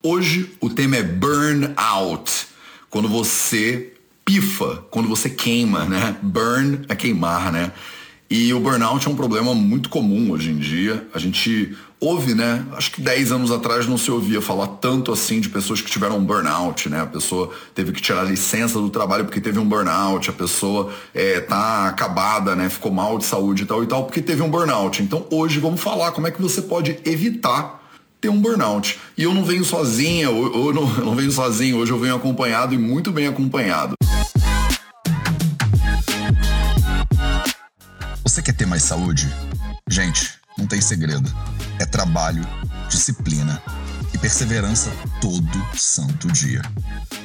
Hoje o tema é burnout. Quando você pifa, quando você queima, né? Burn é queimar, né? E o burnout é um problema muito comum hoje em dia. A gente ouve, né? Acho que 10 anos atrás não se ouvia falar tanto assim de pessoas que tiveram um burnout, né? A pessoa teve que tirar licença do trabalho porque teve um burnout, a pessoa é, tá acabada, né? Ficou mal de saúde e tal e tal porque teve um burnout. Então hoje vamos falar como é que você pode evitar ter um burnout. E eu não venho sozinha, eu, não, eu não venho sozinho, hoje eu venho acompanhado e muito bem acompanhado. Você quer ter mais saúde? Gente, não tem segredo. É trabalho, disciplina e perseverança todo santo dia.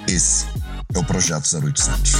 Esse é o Projeto 0800.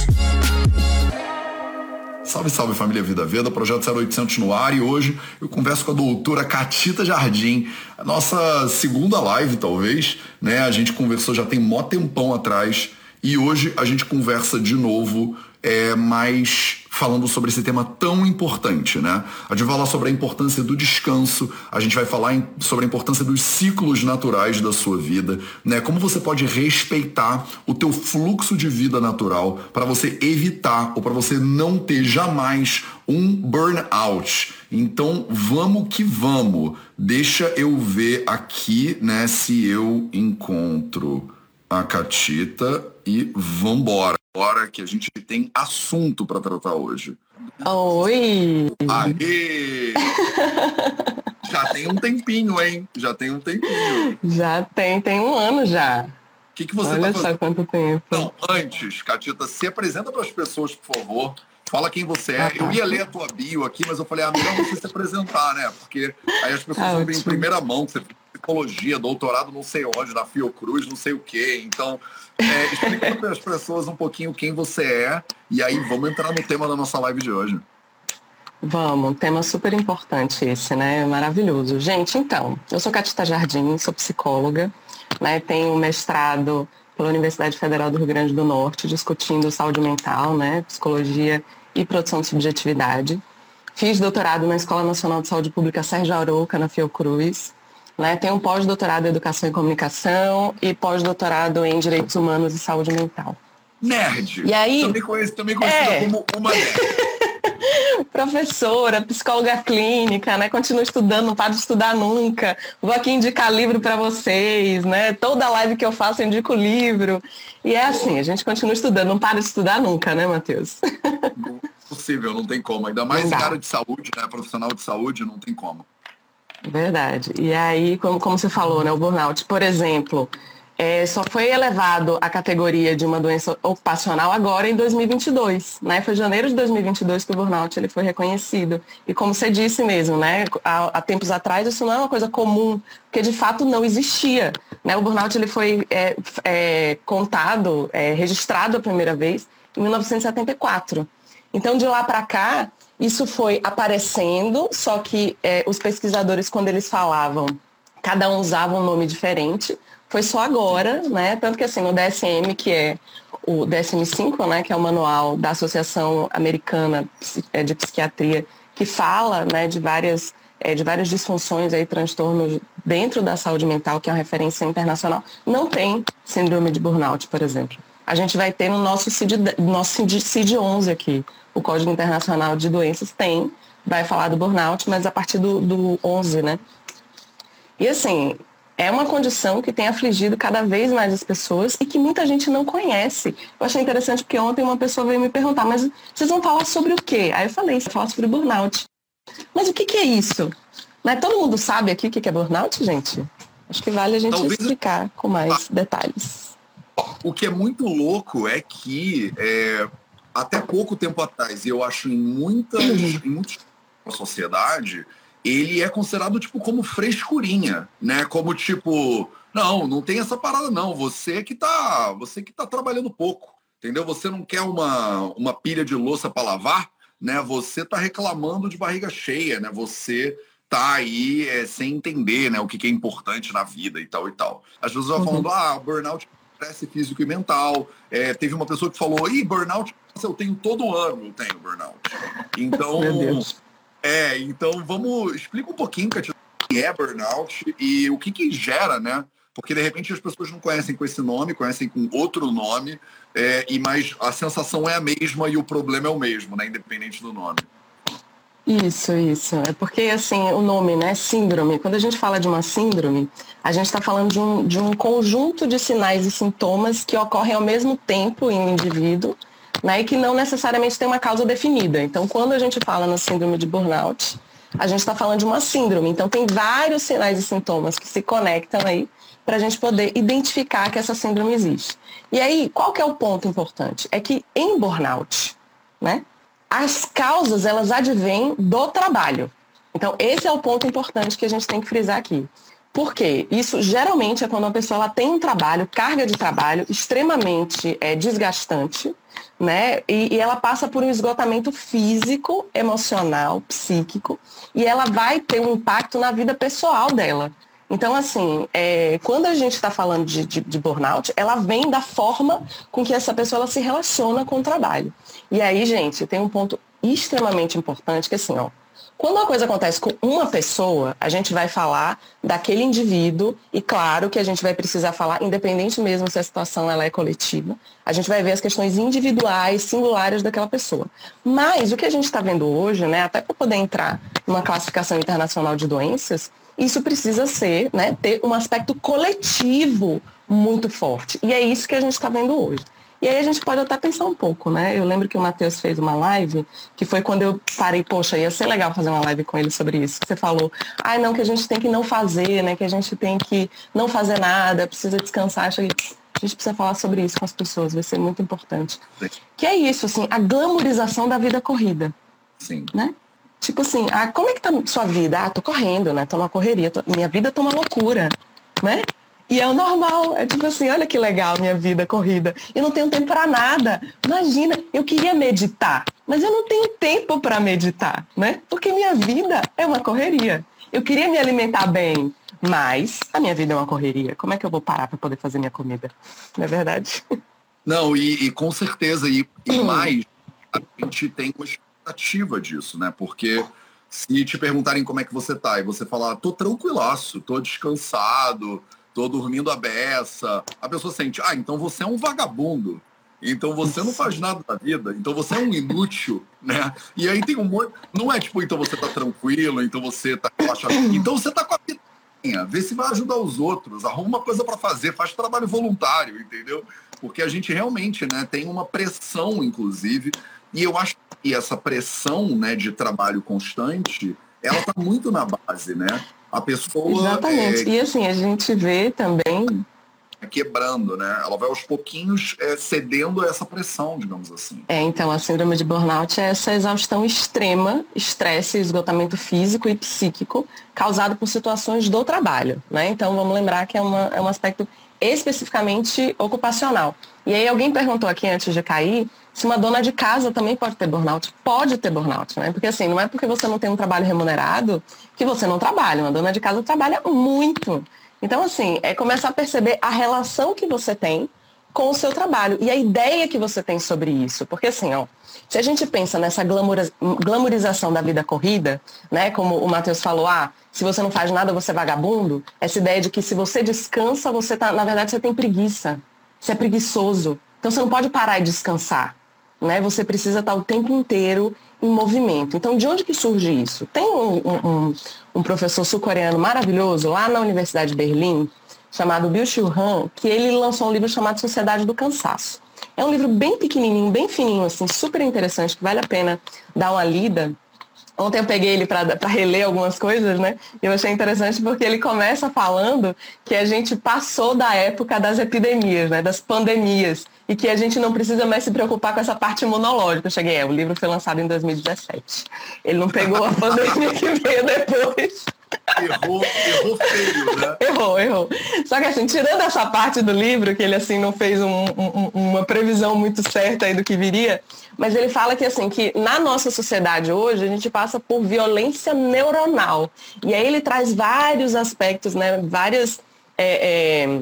Salve, salve família Vida Veda, projeto 0800 no ar e hoje eu converso com a doutora Catita Jardim, a nossa segunda live talvez, né? A gente conversou já tem mó tempão atrás e hoje a gente conversa de novo é, mais falando sobre esse tema tão importante, né? A gente vai falar sobre a importância do descanso, a gente vai falar em, sobre a importância dos ciclos naturais da sua vida, né? Como você pode respeitar o teu fluxo de vida natural para você evitar ou para você não ter jamais um burnout. Então, vamos que vamos. Deixa eu ver aqui, né, se eu encontro a Catita e vambora. Bora que a gente tem assunto para tratar hoje. Oi! Aê! já tem um tempinho, hein? Já tem um tempinho. Já tem, tem um ano já. O que, que você Olha tá só quanto tempo. Não, antes, Catita, se apresenta para as pessoas, por favor. Fala quem você é. Ah, tá. Eu ia ler a tua bio aqui, mas eu falei, ah, melhor você se apresentar, né? Porque aí as pessoas Ah, ouvem em ótimo. primeira mão que você psicologia, doutorado não sei onde, na Fiocruz, não sei o quê. Então, é, explica para as pessoas um pouquinho quem você é e aí vamos entrar no tema da nossa live de hoje. Vamos, tema super importante esse, né? Maravilhoso. Gente, então, eu sou Catita Jardim, sou psicóloga, né? Tenho mestrado pela Universidade Federal do Rio Grande do Norte, discutindo saúde mental, né? Psicologia e produção de subjetividade. Fiz doutorado na Escola Nacional de Saúde Pública Sérgio Arouca, na Fiocruz. Né? Tenho um pós-doutorado em Educação e Comunicação e pós-doutorado em Direitos Humanos e Saúde Mental. Nerd. E aí- Também, conheci, também conhecida É. como uma nerd. professora, psicóloga clínica, né? Continuo estudando, não paro de estudar nunca. Vou aqui indicar livro para vocês, né? Toda live que eu faço eu indico livro. E é assim, a gente continua estudando, não para de estudar nunca, né, Matheus? Não é possível, não tem como. Ainda mais cara de saúde, né? Profissional de saúde, não tem como. Verdade. E aí, como, como você falou, né, o burnout, por exemplo, é, só foi elevado à categoria de uma doença ocupacional agora em 2022, né? Foi janeiro de 2022 que o burnout ele foi reconhecido. E como você disse mesmo, né, há, há tempos atrás isso não é uma coisa comum, porque de fato não existia, né? O burnout ele foi é, é, contado, é, registrado a primeira vez em 1974. Então, de lá para cá, isso foi aparecendo, só que é, os pesquisadores, quando eles falavam, cada um usava um nome diferente. Foi só agora, né? Tanto que assim, no DSM, que é o DSM-5, né, que é o manual da Associação Americana eh, de Psiquiatria, que fala, né, de várias eh, de várias disfunções aí, transtornos dentro da saúde mental, que é uma referência internacional, não tem síndrome de burnout, por exemplo. A gente vai ter no nosso CID, nosso CID, CID-11 aqui, o Código Internacional de Doenças tem, vai falar do burnout, mas a partir do, do 11, né? E assim, é uma condição que tem afligido cada vez mais as pessoas e que muita gente não conhece. Eu achei interessante porque ontem uma pessoa veio me perguntar, mas vocês vão falar sobre o quê? Aí eu falei, você falar sobre burnout. Mas o que, que é isso? Né? Todo mundo sabe aqui o que que é burnout, gente? Acho que vale a gente Talvez- explicar com mais detalhes. O que é muito louco é que é, até pouco tempo atrás, e eu acho em muitas, em muitos da sociedade, ele é considerado tipo como frescurinha, né? Como tipo, não, não tem essa parada não, você que tá, você que tá trabalhando pouco, entendeu? Você não quer uma, uma pilha de louça para lavar, né? Você tá reclamando de barriga cheia, né? Você tá aí é, sem entender, né, o que, que é importante na vida e tal e tal. As pessoas vão Uhum. falando, ah, burnout estresse físico e mental. É, teve uma pessoa que falou, ih, burnout, eu tenho todo ano, eu tenho burnout. Então, é, então vamos, explica um pouquinho, Katia, o que é burnout e o que que gera, né, Porque de repente as pessoas não conhecem com esse nome, conhecem com outro nome, é, e mas a sensação é a mesma e o problema é o mesmo, né? Independente do nome. Isso, isso. É porque, assim, o nome, né, síndrome, quando a gente fala de uma síndrome, a gente está falando de um, de um conjunto de sinais e sintomas que ocorrem ao mesmo tempo em um indivíduo, né, e que não necessariamente tem uma causa definida. Então, quando a gente fala na síndrome de burnout, a gente está falando de uma síndrome. Então, tem vários sinais e sintomas que se conectam aí para a gente poder identificar que essa síndrome existe. E aí, qual que é o ponto importante? É que em burnout, né, as causas elas advêm do trabalho. Então, esse é o ponto importante que a gente tem que frisar aqui. Por quê? Isso geralmente é quando uma pessoa ela tem um trabalho, carga de trabalho extremamente é, desgastante, né? E, e, ela passa por um esgotamento físico, emocional, psíquico, e ela vai ter um impacto na vida pessoal dela. Então, assim, é, quando a gente está falando de, de, de, burnout, ela vem da forma com que essa pessoa se relaciona com o trabalho. E aí, gente, tem um ponto extremamente importante que, assim, ó, quando uma coisa acontece com uma pessoa, a gente vai falar daquele indivíduo e claro que a gente vai precisar falar, independente mesmo se a situação ela é coletiva, a gente vai ver as questões individuais, singulares daquela pessoa. Mas o que a gente está vendo hoje, né, até para poder entrar numa classificação internacional de doenças, isso precisa ser, né, ter um aspecto coletivo muito forte. E é isso que a gente está vendo hoje. E aí a gente pode até pensar um pouco, né? Eu lembro que o Matheus fez uma live, que foi quando eu parei, poxa, ia ser legal fazer uma live com ele sobre isso. Você falou, ai, ah, não, que a gente tem que não fazer, né? Que a gente tem que não fazer nada, precisa descansar. Acho que a gente precisa falar sobre isso com as pessoas, vai ser muito importante. Que é isso, assim, a glamorização da vida corrida. Sim. Né? Tipo assim, ah, como é que tá sua vida? Ah, tô correndo, né? Tô numa correria, tô... minha vida tá uma loucura, né? E é o normal, é tipo assim, olha que legal minha vida corrida. Eu não tenho tempo para nada. Imagina, eu queria meditar, mas eu não tenho tempo para meditar, né? Porque minha vida é uma correria. Eu queria me alimentar bem, mas a minha vida é uma correria. Como é que eu vou parar para poder fazer minha comida? Não é verdade? Não, e, e com certeza, e, e mais, a gente tem uma expectativa disso, né? Porque se te perguntarem como é que você tá e você falar, tô tranquilaço, tô descansado, tô dormindo a beça, a pessoa sente, ah, então você é um vagabundo. Então você não faz nada da vida, então você é um inútil, né? E aí tem um monte. Não é tipo, então você tá tranquilo, então você tá relaxado. Então você tá com a vida. Vê se vai ajudar os outros, arruma uma coisa para fazer, faz trabalho voluntário, entendeu? Porque a gente realmente né, tem uma pressão, inclusive, e eu acho que essa pressão né, de trabalho constante, ela está muito na base, né? A pessoa. Exatamente. É, e assim, a gente vê também. Quebrando, né? Ela vai aos pouquinhos é, cedendo a essa pressão, digamos assim. É, então a síndrome de burnout é essa exaustão extrema, estresse, esgotamento físico e psíquico causado por situações do trabalho, né? Então vamos lembrar que é, uma, é um aspecto especificamente ocupacional. E aí alguém perguntou aqui antes de cair se uma dona de casa também pode ter burnout. Pode ter burnout, né? Porque assim, não é porque você não tem um trabalho remunerado que você não trabalha. Uma dona de casa trabalha muito. Então, assim, é começar a perceber a relação que você tem com o seu trabalho e a ideia que você tem sobre isso. Porque assim, ó, se a gente pensa nessa glamorização da vida corrida, né, como o Matheus falou, ah, se você não faz nada, você é vagabundo, essa ideia de que se você descansa, você tá, na verdade, você tem preguiça. Você é preguiçoso. Então você não pode parar e descansar né? Você precisa estar o tempo inteiro em movimento. Então, de onde que surge isso? Tem um, um, um professor sul-coreano maravilhoso lá na Universidade de Berlim, chamado Bill Chiu Han, que ele lançou um livro chamado Sociedade do Cansaço. É um livro bem pequenininho, bem fininho, assim, super interessante, que vale a pena dar uma lida. Ontem eu peguei ele para reler algumas coisas, né? E eu achei interessante porque ele começa falando que a gente passou da época das epidemias, né? Das pandemias e que a gente não precisa mais se preocupar com essa parte imunológica. Eu cheguei, é, o livro foi lançado em 2017. Ele não pegou a pandemia que veio depois. Errou, errou feio, né? Errou, errou. Só que assim, tirando essa parte do livro, que ele assim não fez um, um, uma previsão muito certa aí do que viria, mas ele fala que assim, que na nossa sociedade hoje a gente passa por violência neuronal. E aí ele traz vários aspectos, né? Várias. É, é,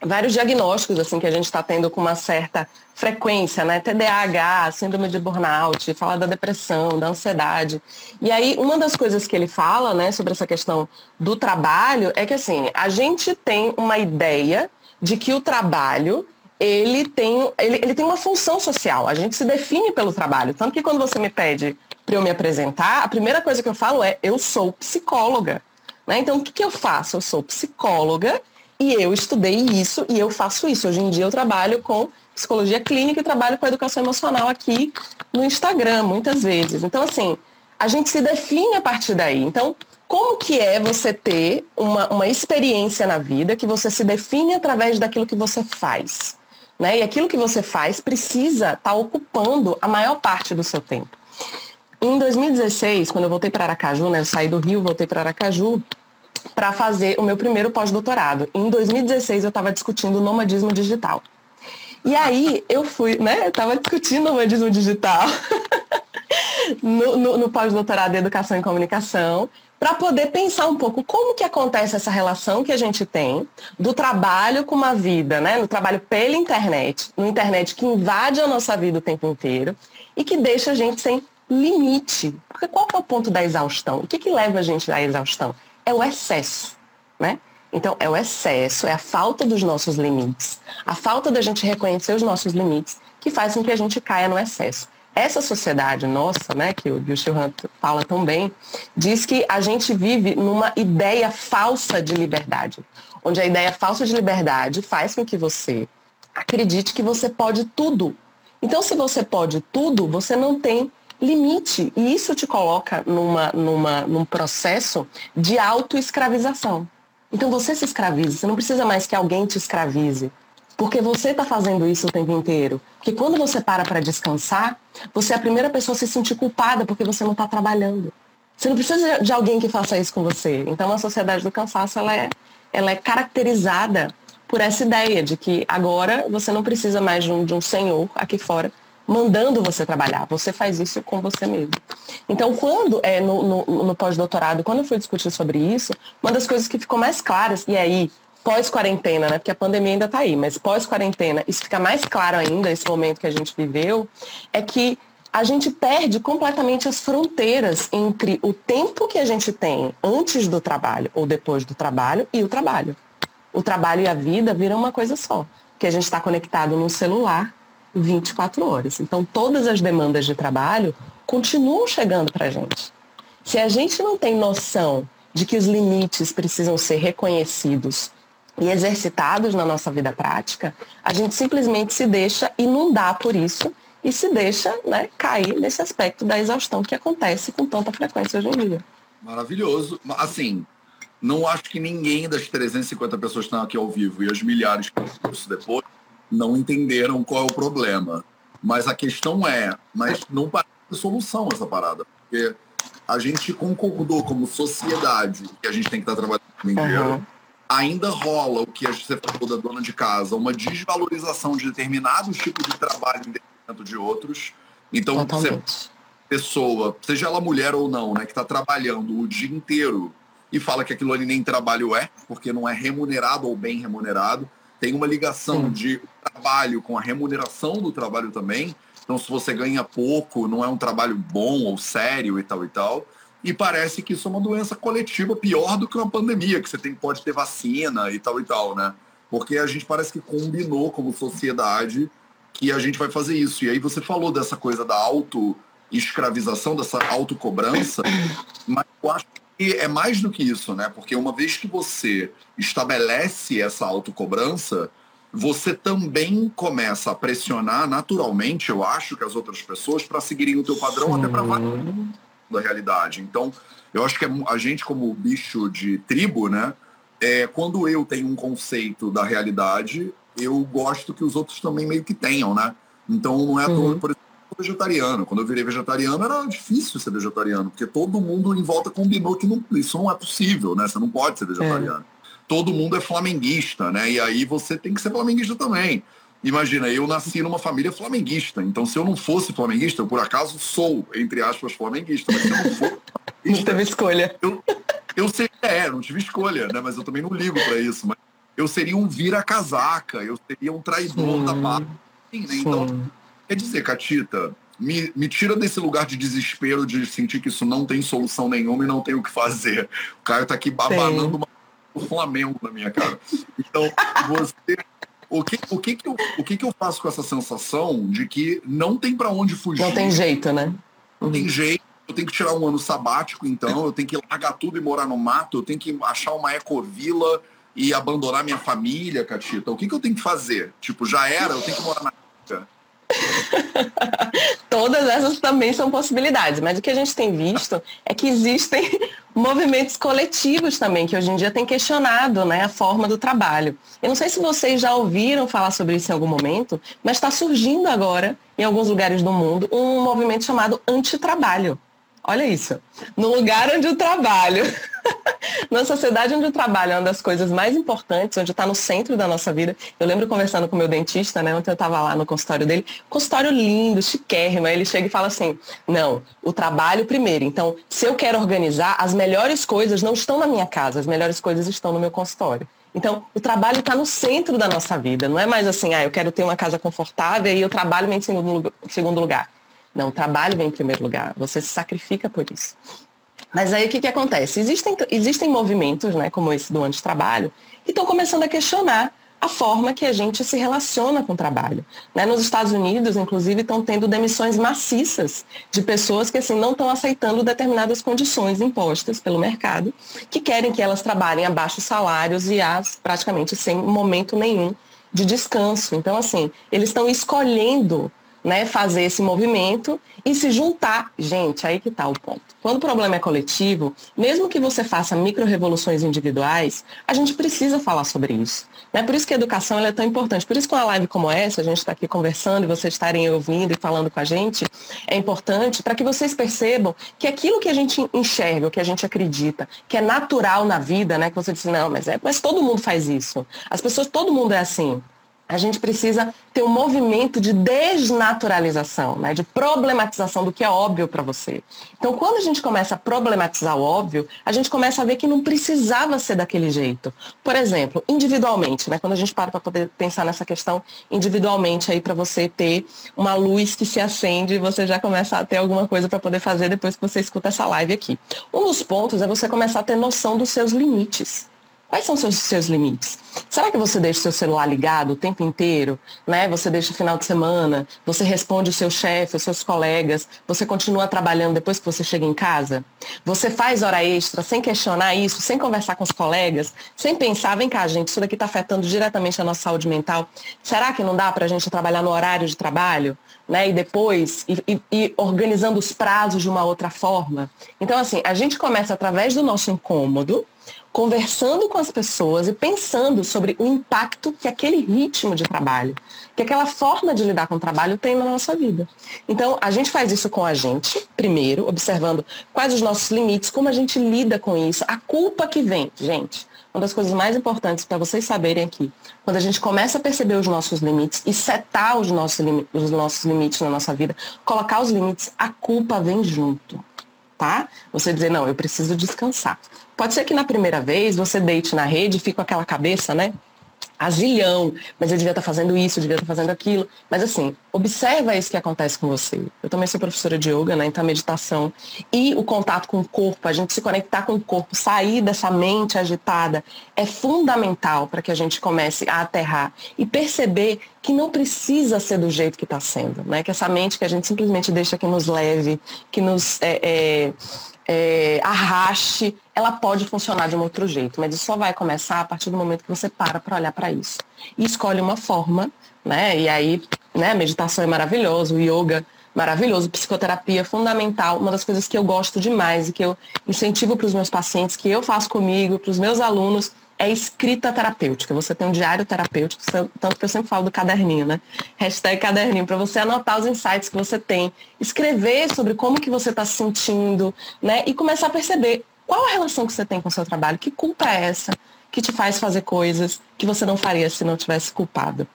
vários diagnósticos assim que a gente está tendo com uma certa frequência, né? TDAH, síndrome de burnout, fala da depressão, da ansiedade. E aí, uma das coisas que ele fala, né, sobre essa questão do trabalho é que assim, a gente tem uma ideia de que o trabalho ele tem, ele, ele tem uma função social. A gente se define pelo trabalho. Tanto que quando você me pede para eu me apresentar, a primeira coisa que eu falo é eu sou psicóloga. Né? Então, o que, que eu faço? Eu sou psicóloga e eu estudei isso e eu faço isso. Hoje em dia eu trabalho com psicologia clínica e trabalho com educação emocional aqui no Instagram, muitas vezes. Então, assim, a gente se define a partir daí. Então, como que é você ter uma, uma experiência na vida que você se define através daquilo que você faz? Né? E aquilo que você faz precisa estar tá ocupando a maior parte do seu tempo. Em 2016, quando eu voltei para Aracaju, né, eu saí do Rio, voltei para Aracaju, para fazer o meu primeiro pós-doutorado. Em 2016 eu estava discutindo nomadismo digital. E aí eu fui, né? Eu estava discutindo nomadismo digital no, no, no pós-doutorado em educação e comunicação para poder pensar um pouco como que acontece essa relação que a gente tem do trabalho com uma vida, né? No trabalho pela internet, no internet que invade a nossa vida o tempo inteiro e que deixa a gente sem limite. Porque qual é o ponto da exaustão? O que, que leva a gente à exaustão? é o excesso, né? Então, é o excesso, é a falta dos nossos limites, a falta da gente reconhecer os nossos limites que faz com que a gente caia no excesso. Essa sociedade nossa, né, que o Bill Hunt fala tão bem, diz que a gente vive numa ideia falsa de liberdade, onde a ideia falsa de liberdade faz com que você acredite que você pode tudo. Então, se você pode tudo, você não tem limite. E isso te coloca numa, numa, num processo de autoescravização. Então você se escraviza, você não precisa mais que alguém te escravize. Porque você está fazendo isso o tempo inteiro. Porque quando você para para descansar, você é a primeira pessoa a se sentir culpada porque você não está trabalhando. Você não precisa de alguém que faça isso com você. Então a sociedade do cansaço ela é, ela é caracterizada por essa ideia de que agora você não precisa mais de um, de um senhor aqui fora mandando você trabalhar. Você faz isso com você mesmo. Então, quando é no, no, no pós-doutorado, quando eu fui discutir sobre isso, uma das coisas que ficou mais claras, e aí, pós-quarentena, né? Porque a pandemia ainda está aí, mas pós-quarentena, isso fica mais claro ainda, esse momento que a gente viveu, é que a gente perde completamente as fronteiras entre o tempo que a gente tem antes do trabalho ou depois do trabalho e o trabalho. O trabalho e a vida viram uma coisa só, que a gente está conectado no celular 24 horas. Então, todas as demandas de trabalho continuam chegando para a gente. Se a gente não tem noção de que os limites precisam ser reconhecidos e exercitados na nossa vida prática, a gente simplesmente se deixa inundar por isso e se deixa né, cair nesse aspecto da exaustão que acontece com tanta frequência hoje em dia. Maravilhoso. Assim, não acho que ninguém das 350 pessoas que estão aqui ao vivo e as milhares que isso depois não entenderam qual é o problema. Mas a questão é, mas não parece solução essa parada. Porque a gente concordou como sociedade que a gente tem que estar trabalhando o inteiro. Uhum. Ainda rola o que você falou da dona de casa, uma desvalorização de determinados tipos de trabalho em detrimento de outros. Então, você, pessoa, seja ela mulher ou não, né, que está trabalhando o dia inteiro e fala que aquilo ali nem trabalho é, porque não é remunerado ou bem remunerado, tem uma ligação Sim. de trabalho com a remuneração do trabalho também. Então, se você ganha pouco, não é um trabalho bom ou sério e tal e tal. E parece que isso é uma doença coletiva pior do que uma pandemia, que você tem, pode ter vacina e tal e tal, né? Porque a gente parece que combinou como sociedade que a gente vai fazer isso. E aí você falou dessa coisa da auto-escravização, dessa autocobrança, mas eu acho e é mais do que isso, né? Porque uma vez que você estabelece essa autocobrança, você também começa a pressionar naturalmente, eu acho, que as outras pessoas para seguirem o teu padrão Sim. até para da realidade. Então, eu acho que é a gente como bicho de tribo, né? É, quando eu tenho um conceito da realidade, eu gosto que os outros também meio que tenham, né? Então não é toa, uhum. por exemplo, vegetariano. Quando eu virei vegetariano era difícil ser vegetariano, porque todo mundo em volta combinou que não, isso não é possível, né? Você não pode ser vegetariano. É. Todo mundo é flamenguista, né? E aí você tem que ser flamenguista também. Imagina, eu nasci numa família flamenguista, então se eu não fosse flamenguista, eu por acaso sou, entre aspas, flamenguista, mas se eu não for não teve escolha. Eu, eu sei, é, não tive escolha, né? Mas eu também não ligo para isso. Mas eu seria um vira-casaca, eu seria um traidor Sim. da paz. Sim, né? Então, quer dizer, Catita, me, me tira desse lugar de desespero, de sentir que isso não tem solução nenhuma e não tem o que fazer. O cara tá aqui babanando uma, o Flamengo na minha cara. Então, você. O que, o, que, que, eu, o que, que eu faço com essa sensação de que não tem para onde fugir? Não tem jeito, né? Não tem jeito. Eu tenho que tirar um ano sabático, então. Eu tenho que largar tudo e morar no mato. Eu tenho que achar uma ecovila e abandonar minha família, Catita. O que, que eu tenho que fazer? Tipo, já era, eu tenho que morar na Todas essas também são possibilidades, mas o que a gente tem visto é que existem movimentos coletivos também, que hoje em dia têm questionado né, a forma do trabalho. Eu não sei se vocês já ouviram falar sobre isso em algum momento, mas está surgindo agora, em alguns lugares do mundo, um movimento chamado antitrabalho. Olha isso. No lugar onde o trabalho, na sociedade onde o trabalho é uma das coisas mais importantes, onde está no centro da nossa vida. Eu lembro conversando com meu dentista, né? Ontem eu estava lá no consultório dele, consultório lindo, chiquérrimo. Aí ele chega e fala assim: não, o trabalho primeiro. Então, se eu quero organizar, as melhores coisas não estão na minha casa, as melhores coisas estão no meu consultório. Então, o trabalho está no centro da nossa vida. Não é mais assim, ah, eu quero ter uma casa confortável e o trabalho em segundo lugar. Não, o trabalho vem em primeiro lugar. Você se sacrifica por isso. Mas aí o que, que acontece? Existem, existem movimentos, né, como esse do antitrabalho, que estão começando a questionar a forma que a gente se relaciona com o trabalho. Né? Nos Estados Unidos, inclusive, estão tendo demissões maciças de pessoas que assim, não estão aceitando determinadas condições impostas pelo mercado, que querem que elas trabalhem a baixos salários e as, praticamente sem momento nenhum de descanso. Então, assim, eles estão escolhendo né, fazer esse movimento e se juntar. Gente, aí que está o ponto. Quando o problema é coletivo, mesmo que você faça micro-revoluções individuais, a gente precisa falar sobre isso. Né? Por isso que a educação é tão importante. Por isso que uma live como essa, a gente está aqui conversando e vocês estarem ouvindo e falando com a gente, é importante para que vocês percebam que aquilo que a gente enxerga, o que a gente acredita, que é natural na vida, né? Que você diz, não, mas, é, mas todo mundo faz isso. As pessoas, todo mundo é assim a gente precisa ter um movimento de desnaturalização, né, de problematização do que é óbvio para você. Então, quando a gente começa a problematizar o óbvio, a gente começa a ver que não precisava ser daquele jeito. Por exemplo, individualmente, né, quando a gente para para poder pensar nessa questão individualmente aí para você ter uma luz que se acende e você já começa a ter alguma coisa para poder fazer depois que você escuta essa live aqui. Um dos pontos é você começar a ter noção dos seus limites. Quais são seus, seus limites? Será que você deixa o seu celular ligado o tempo inteiro? Né? Você deixa o final de semana? Você responde o seu chefe, os seus colegas? Você continua trabalhando depois que você chega em casa? Você faz hora extra sem questionar isso, sem conversar com os colegas, sem pensar, vem cá, gente, isso daqui está afetando diretamente a nossa saúde mental. Será que não dá para a gente trabalhar no horário de trabalho? Né? E depois, e, e, e organizando os prazos de uma outra forma? Então, assim, a gente começa através do nosso incômodo, conversando com as pessoas e pensando sobre o impacto que aquele ritmo de trabalho, que aquela forma de lidar com o trabalho tem na nossa vida. Então, a gente faz isso com a gente, primeiro, observando quais os nossos limites, como a gente lida com isso, a culpa que vem. Gente, uma das coisas mais importantes para vocês saberem aqui, quando a gente começa a perceber os nossos limites e setar os nossos, os nossos limites na nossa vida, colocar os limites, a culpa vem junto tá? Você dizer, não, eu preciso descansar. Pode ser que na primeira vez você deite na rede e fique com aquela cabeça, né? a zilhão, mas eu devia estar fazendo isso, eu devia estar fazendo aquilo. Mas assim, observa isso que acontece com você. Eu também sou professora de yoga, né? Então meditação e o contato com o corpo, a gente se conectar com o corpo, sair dessa mente agitada, é fundamental para que a gente comece a aterrar e perceber que não precisa ser do jeito que está sendo, né? Que essa mente que a gente simplesmente deixa que nos leve, que nos é, é, é, arraste, ela pode funcionar de um outro jeito, mas isso só vai começar a partir do momento que você para para olhar para isso. E escolhe uma forma, né? E aí, né, meditação é maravilhosa, o yoga maravilhoso, psicoterapia fundamental, uma das coisas que eu gosto demais e que eu incentivo para os meus pacientes, que eu faço comigo, para os meus alunos, é escrita terapêutica. Você tem um diário terapêutico, tanto que eu sempre falo do caderninho, né? Hashtag caderninho, para você anotar os insights que você tem, escrever sobre como que você está se sentindo, né? E começar a perceber qual a relação que você tem com o seu trabalho, que culpa é essa que te faz fazer coisas que você não faria se não tivesse culpado,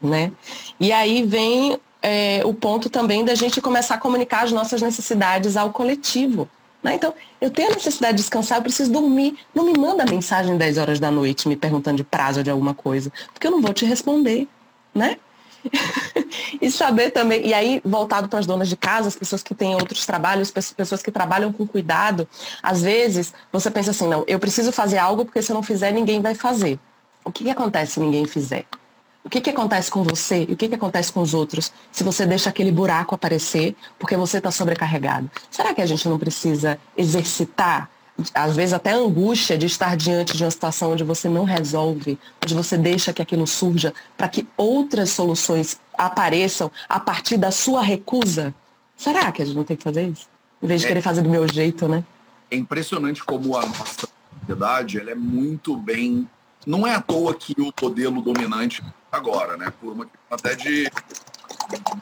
né? E aí vem é, o ponto também da gente começar a comunicar as nossas necessidades ao coletivo. Né? Então, eu tenho a necessidade de descansar, eu preciso dormir. Não me manda mensagem 10 horas da noite me perguntando de prazo de alguma coisa, porque eu não vou te responder, né? e saber também, e aí voltado para as donas de casa, as pessoas que têm outros trabalhos, pessoas que trabalham com cuidado, às vezes você pensa assim, não, eu preciso fazer algo porque se eu não fizer, ninguém vai fazer. O que, que acontece se ninguém fizer? O que, que acontece com você e o que, que acontece com os outros se você deixa aquele buraco aparecer porque você está sobrecarregado? Será que a gente não precisa exercitar às vezes até a angústia de estar diante de uma situação onde você não resolve, onde você deixa que aquilo surja, para que outras soluções apareçam a partir da sua recusa. Será que a gente não tem que fazer isso? Em vez de é, querer fazer do meu jeito, né? É impressionante como a nossa sociedade ela é muito bem. Não é à toa que o modelo dominante agora, né? Por uma até de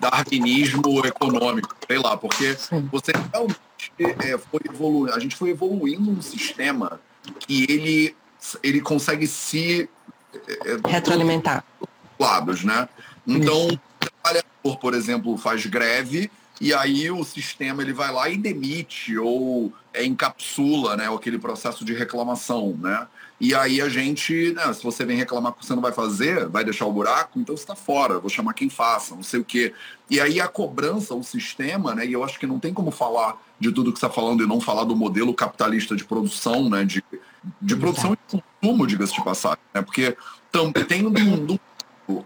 darwinismo econômico, sei lá, porque Sim. você realmente é, foi evoluindo, a gente foi evoluindo um sistema que ele, ele consegue se é, é retroalimentar lados, né? Então, Isso. o trabalhador, por exemplo, faz greve e aí o sistema ele vai lá e demite ou é, encapsula, né, aquele processo de reclamação, né? E aí a gente, né, se você vem reclamar que você não vai fazer, vai deixar o buraco, então você está fora, vou chamar quem faça, não sei o quê. E aí a cobrança, o sistema, né, e eu acho que não tem como falar de tudo que você está falando e não falar do modelo capitalista de produção, né, de, de produção e consumo, diga-se de passagem, né, porque também tem um, um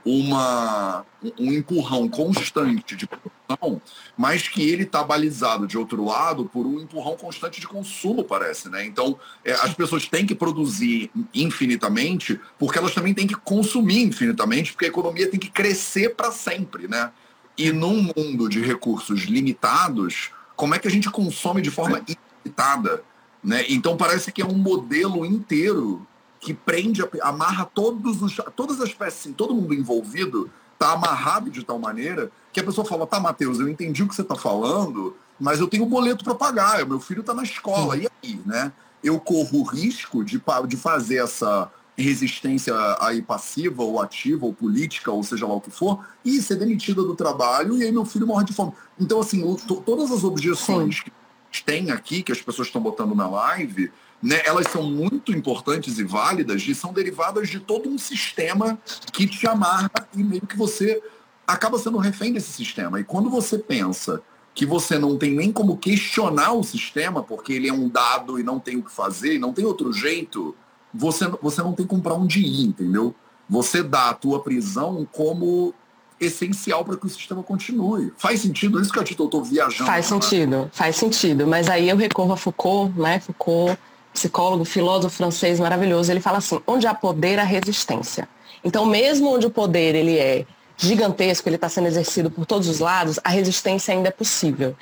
uma, um empurrão constante de produção, mas que ele está balizado de outro lado por um empurrão constante de consumo, parece, né? Então, é, as pessoas têm que produzir infinitamente, porque elas também têm que consumir infinitamente, porque a economia tem que crescer para sempre, né? E num mundo de recursos limitados, como é que a gente consome de forma ilimitada? Né? Então parece que é um modelo inteiro que prende, amarra todos os, todas as peças, assim, todo mundo envolvido está amarrado de tal maneira que a pessoa fala, tá, Matheus, eu entendi o que você está falando, mas eu tenho boleto para pagar, meu filho está na escola, e aí, né? Eu corro o risco de, de fazer essa resistência aí passiva ou ativa ou política, ou seja lá o que for, e ser demitida do trabalho, e aí meu filho morre de fome. Então, assim, todas as objeções Sim. que tem aqui, que as pessoas estão botando na live, né, elas são muito importantes e válidas e são derivadas de todo um sistema que te amarra e meio que você acaba sendo refém desse sistema. E quando você pensa que você não tem nem como questionar o sistema, porque ele é um dado e não tem o que fazer, e não tem outro jeito, você, você não tem como para onde ir, entendeu? Você dá a tua prisão como essencial para que o sistema continue. Faz sentido isso que eu estou viajando? Faz né? sentido, faz sentido. Mas aí eu recorro a Foucault, né? Foucault psicólogo, filósofo francês maravilhoso, ele fala assim, onde há poder, há resistência. Então, mesmo onde o poder ele é gigantesco, ele está sendo exercido por todos os lados, a resistência ainda é possível.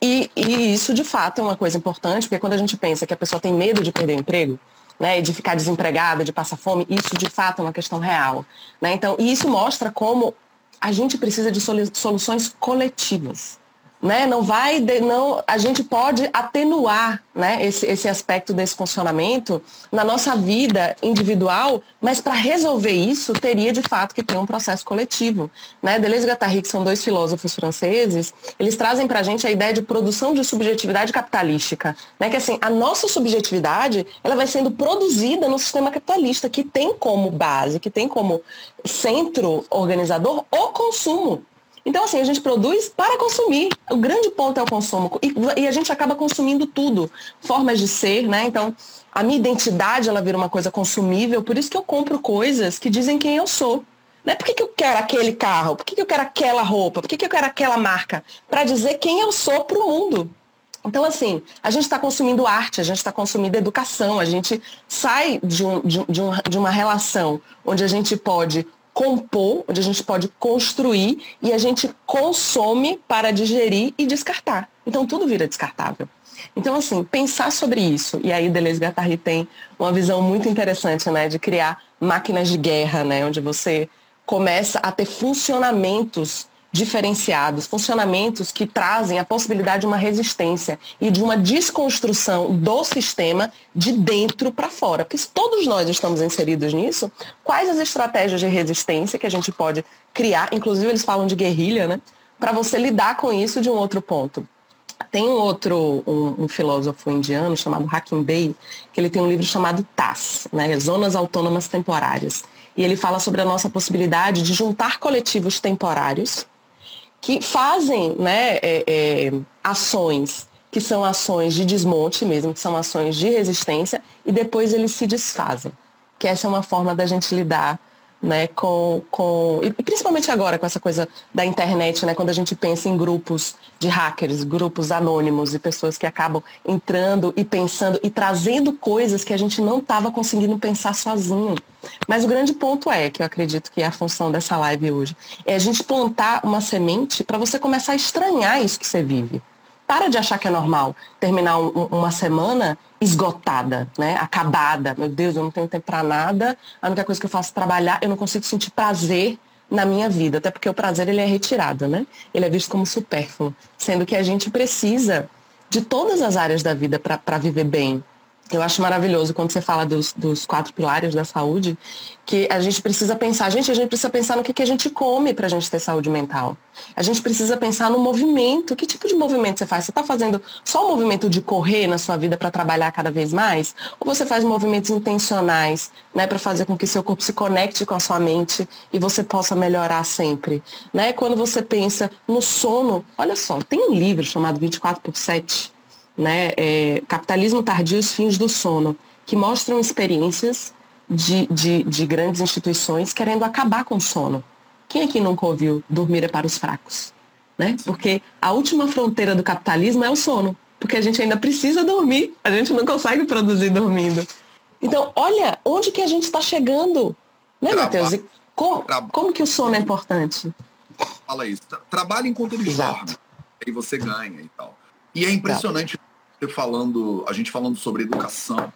E, e, isso, de fato, é uma coisa importante, porque quando a gente pensa que a pessoa tem medo de perder o emprego, né, de ficar desempregada, de passar fome, isso, de fato, é uma questão real. Né? Então, e isso mostra como a gente precisa de soluções coletivas né? Não vai, não, a gente pode atenuar, né? Esse, esse aspecto desse funcionamento na nossa vida individual, mas para resolver isso teria de fato que ter um processo coletivo, né? Deleuze e Guattari, que são dois filósofos franceses, eles trazem para a gente a ideia de produção de subjetividade capitalística, né? Que assim a nossa subjetividade ela vai sendo produzida no sistema capitalista que tem como base, que tem como centro organizador o consumo. Então, assim, a gente produz para consumir. O grande ponto é o consumo. E, e, a gente acaba consumindo tudo. Formas de ser, né? Então, a minha identidade, ela vira uma coisa consumível. Por isso que eu compro coisas que dizem quem eu sou. Não é por que eu quero aquele carro? Por que eu quero aquela roupa? Por que eu quero aquela marca? Para dizer quem eu sou para o mundo. Então, assim, a gente está consumindo arte, a gente está consumindo educação, a gente sai de, um, de, de, um, de uma relação onde a gente pode compor, onde a gente pode construir e a gente consome para digerir e descartar. Então tudo vira descartável. Então, assim, pensar sobre isso, e aí Deleuze Guattari tem uma visão muito interessante, né, de criar máquinas de guerra, né, onde você começa a ter funcionamentos diferenciados, funcionamentos que trazem a possibilidade de uma resistência e de uma desconstrução do sistema de dentro para fora. Porque se todos nós estamos inseridos nisso, quais as estratégias de resistência que a gente pode criar, inclusive eles falam de guerrilha, né? Para você lidar com isso de um outro ponto. Tem um outro, um, um, filósofo indiano chamado Hakim Bey, que ele tem um livro chamado TAS, né, Zonas Autônomas Temporárias. E ele fala sobre a nossa possibilidade de juntar coletivos temporários que fazem né, é, é, ações que são ações de desmonte mesmo, que são ações de resistência, e depois eles se desfazem. Que essa é uma forma da gente lidar né, com, com e principalmente agora com essa coisa da internet, né, quando a gente pensa em grupos de hackers, grupos anônimos e pessoas que acabam entrando e pensando e trazendo coisas que a gente não estava conseguindo pensar sozinho. Mas o grande ponto é, que eu acredito que é a função dessa live hoje, é a gente plantar uma semente para você começar a estranhar isso que você vive. Para de achar que é normal terminar um, uma semana esgotada, né? Acabada. Meu Deus, eu não tenho tempo para nada. A única coisa que eu faço é trabalhar. Eu não consigo sentir prazer na minha vida, até porque o prazer ele é retirado, né? Ele é visto como supérfluo, sendo que a gente precisa de todas as áreas da vida para viver bem, eu acho maravilhoso quando você fala dos, dos, quatro pilares da saúde, que a gente precisa pensar, gente, a gente precisa pensar no que, que a gente come para a gente ter saúde mental. A gente precisa pensar no movimento. Que tipo de movimento você faz? Você está fazendo só o movimento de correr na sua vida para trabalhar cada vez mais? Ou você faz movimentos intencionais, né, para fazer com que seu corpo se conecte com a sua mente e você possa melhorar sempre? Né? Quando você pensa no sono, olha só, tem um livro chamado 24 por 7 né, é, Capitalismo Tardio e os Fins do Sono, que mostram experiências de, de, de grandes instituições querendo acabar com o sono. Quem aqui nunca ouviu dormir é para os fracos? Né? Porque a última fronteira do capitalismo é o sono. Porque a gente ainda precisa dormir, a gente não consegue produzir dormindo. Então, olha onde que a gente está chegando. Né, Matheus? Como, como que o sono é importante? Fala isso. Trabalhe enquanto ele dorme. Aí você ganha e tal. E é impressionante falando, a gente falando sobre educação,